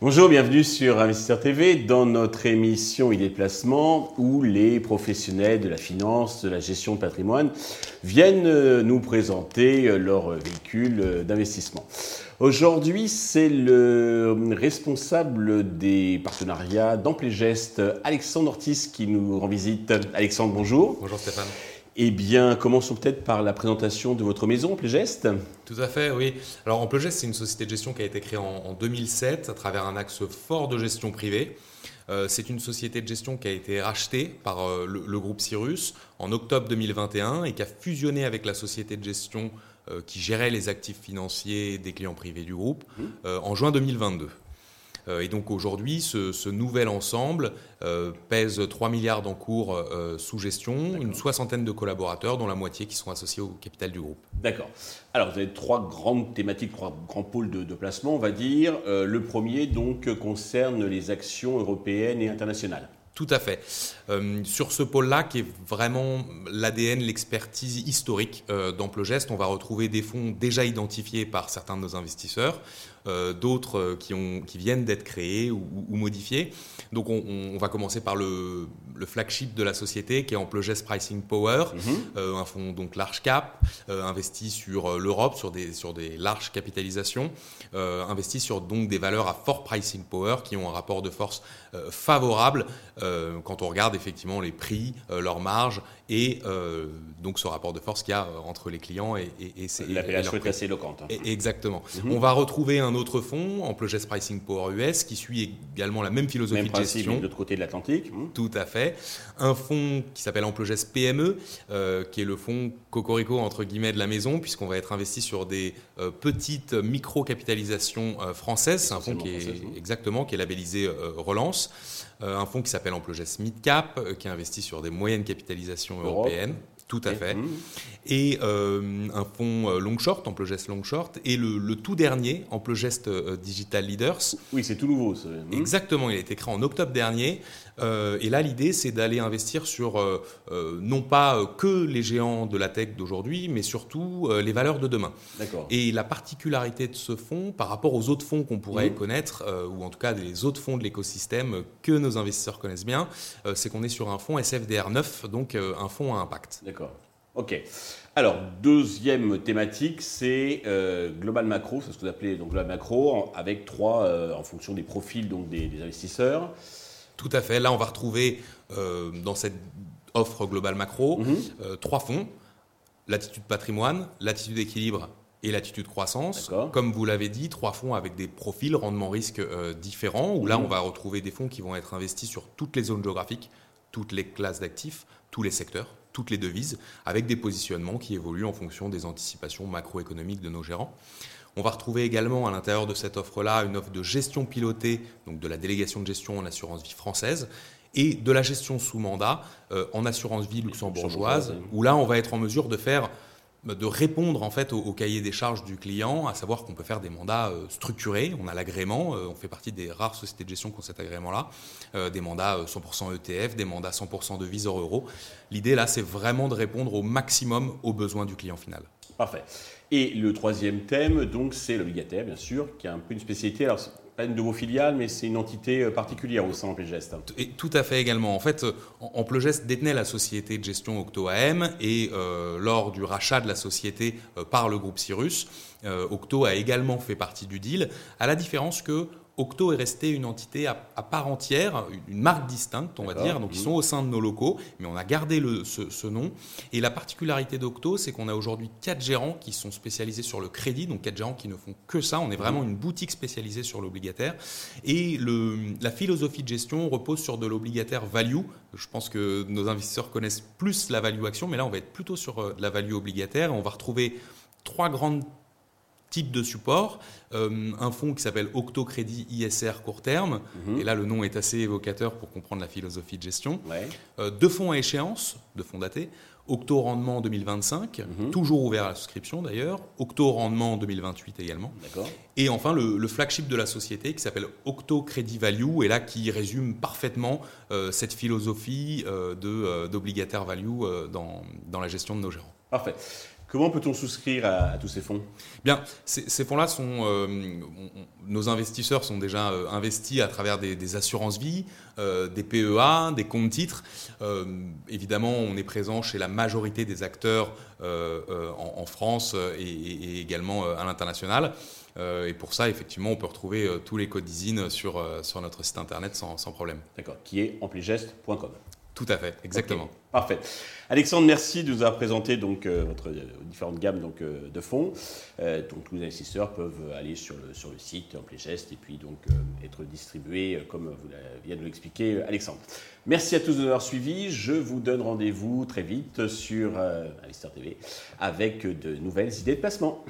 Bonjour, bienvenue sur Investisseur TV dans notre émission e Placement où les professionnels de la finance, de la gestion de patrimoine viennent nous présenter leur véhicule d'investissement. Aujourd'hui, c'est le responsable des partenariats d'Ample Alexandre Ortiz, qui nous rend visite. Alexandre, bonjour. Bonjour Stéphane. Eh bien, commençons peut-être par la présentation de votre maison, Amplegest. Tout à fait, oui. Alors, Amplegest, c'est une société de gestion qui a été créée en, 2007 à travers un axe fort de gestion privée. Euh, c'est une société de gestion qui a été rachetée par euh, le, groupe Cyrus en octobre 2021 et qui a fusionné avec la société de gestion qui gérait les actifs financiers des clients privés du groupe mmh. en juin 2022. Euh, et donc aujourd'hui, ce, nouvel ensemble euh, pèse 3 milliards d'encours euh, sous gestion, une soixantaine de collaborateurs, dont la moitié qui sont associés au capital du groupe. D'accord. Alors vous avez trois grandes thématiques, trois grands pôles de, placement, on va dire. le premier donc concerne les actions européennes et internationales. Tout à fait. sur ce pôle-là, qui est vraiment l'ADN, l'expertise historique euh, on va retrouver des fonds déjà identifiés par certains de nos investisseurs. Euh, d'autres euh, qui, qui viennent d'être créés ou, modifiés. Donc on, va commencer par le, flagship de la société qui est Amplogest Pricing Power, mhm. euh, un fonds donc large cap, investi sur l'Europe, sur des, sur des larges capitalisations, investi sur donc des valeurs à fort pricing power qui ont un rapport de force favorable quand on regarde effectivement les prix, leurs marges et donc ce rapport de force qu'il y a entre les clients et, et, et L'appellation est assez éloquente. Hein. Exactement. Mhm. On va retrouver un autre fonds, Amplegest Pricing Power US, qui suit également la même philosophie même de gestion. de l'autre côté de l'Atlantique. Hmm. Tout à fait. Un fonds qui s'appelle Amplegest PME, euh, qui est le fonds cocorico entre guillemets de la maison, puisqu'on va être investi sur des euh, petites micro-capitalisations euh, françaises. C'est un fonds qui est exactement qui est labellisé Relance. un fonds qui s'appelle Amplegest Midcap, qui investit sur des moyennes capitalisations européennes. Tout à fait. Mmh. Et euh, un fonds euh, long short, Amplogest long short, et le, tout dernier, Amplogest euh, Digital Leaders. Oui, c'est tout nouveau. Ça. Mmh. Exactement, il a été créé en octobre dernier. Et là, l'idée, c'est d'aller investir sur non pas que les géants de la tech d'aujourd'hui, mais surtout les valeurs de demain. Et la particularité de ce fonds, par rapport aux autres fonds qu'on pourrait mmh. connaître, ou en tout cas des autres fonds de l'écosystème que nos investisseurs connaissent bien, c'est qu'on est sur un fonds SFDR 9, donc un fonds à impact. D'accord. Ok. Alors, deuxième thématique, c'est euh, Global Macro, c'est ce que vous appelez donc Global Macro, avec trois, euh, en fonction des profils donc des, investisseurs. Tout à fait. Là, on va retrouver euh, dans cette offre Global Macro mhm. trois fonds l'attitude patrimoine, l'attitude équilibre et l'attitude croissance. Comme vous l'avez dit, trois fonds avec des profils rendement-risque différents, où là, mhm. on va retrouver des fonds qui vont être investis sur toutes les zones géographiques, toutes les classes d'actifs, tous les secteurs toutes les devises, avec des positionnements qui évoluent en fonction des anticipations macroéconomiques de nos gérants. On va retrouver également à l'intérieur de cette offre-là une offre de gestion pilotée, donc de la délégation de gestion en assurance vie française, et de la gestion sous mandat euh, en assurance vie luxembourgeoise, où là on va être en mesure de faire de répondre en fait au, cahier des charges du client, à savoir qu'on peut faire des mandats euh, structurés. On a l'agrément, euh, on fait partie des rares sociétés de gestion qui ont cet agrément-là, des mandats 100% ETF, des mandats 100% de hors euro. L'idée là, c'est vraiment de répondre au maximum aux besoins du client final. Parfait. Et le troisième thème, donc, c'est l'obligataire, bien sûr, qui a un peu une spécialité. Alors, pas une de vos filiales, mais c'est une entité euh, particulière au sein d'Amplegest. Et tout à fait également. En fait, Amplegest détenait la société de gestion Octo AM et euh, lors du rachat de la société euh, par le groupe Cyrus, Octo a également fait partie du deal, à la différence que Octo est resté une entité à, part entière, une marque distincte, on va dire. Donc, ils sont au sein de nos locaux, mais on a gardé le, ce, nom. Et la particularité d'Octo, c'est qu'on a aujourd'hui quatre gérants qui sont spécialisés sur le crédit, donc quatre gérants qui ne font que ça. On est vraiment une boutique spécialisée sur l'obligataire. Et le, la philosophie de gestion repose sur de l'obligataire value. Je pense que nos investisseurs connaissent plus la value action, mais là, on va être plutôt sur euh, la value obligataire. On va retrouver trois grandes type de support, euh, un fonds qui s'appelle Octocrédit ISR court terme, mhm. et là le nom est assez évocateur pour comprendre la philosophie de gestion, euh, deux fonds à échéance, deux fonds datés, Octo Rendement 2025, mhm. toujours ouvert à la souscription d'ailleurs, Octo Rendement 2028 également. Et enfin le, flagship de la société qui s'appelle Octo Credit Value et là qui résume parfaitement euh, cette philosophie d'obligataire value dans, dans la gestion de nos gérants. Parfait. Comment peut-on souscrire à, tous ces fonds? Bien, ces, fonds-là sont. Euh, nos investisseurs sont déjà euh, investis à travers des, assurances-vie, euh, des PEA, des comptes titres. évidemment, on est présent chez la majorité des acteurs en, France et, également à l'international. et pour ça, effectivement, on peut retrouver tous les codes d'ISIN sur, sur notre site internet sans, sans problème. D'accord, qui est ampligest.com. Tout à fait, exactement. parfait. Alexandre, merci de nous avoir présenté donc, euh, votre euh, différentes gammes euh, de fonds. donc, tous les investisseurs peuvent aller sur le, site Ampligest et puis donc être distribués comme vous vient de l'expliquer Alexandre. Merci à tous de nous avoir suivis. Je vous donne rendez-vous très vite sur Alistair TV avec de nouvelles idées de placement.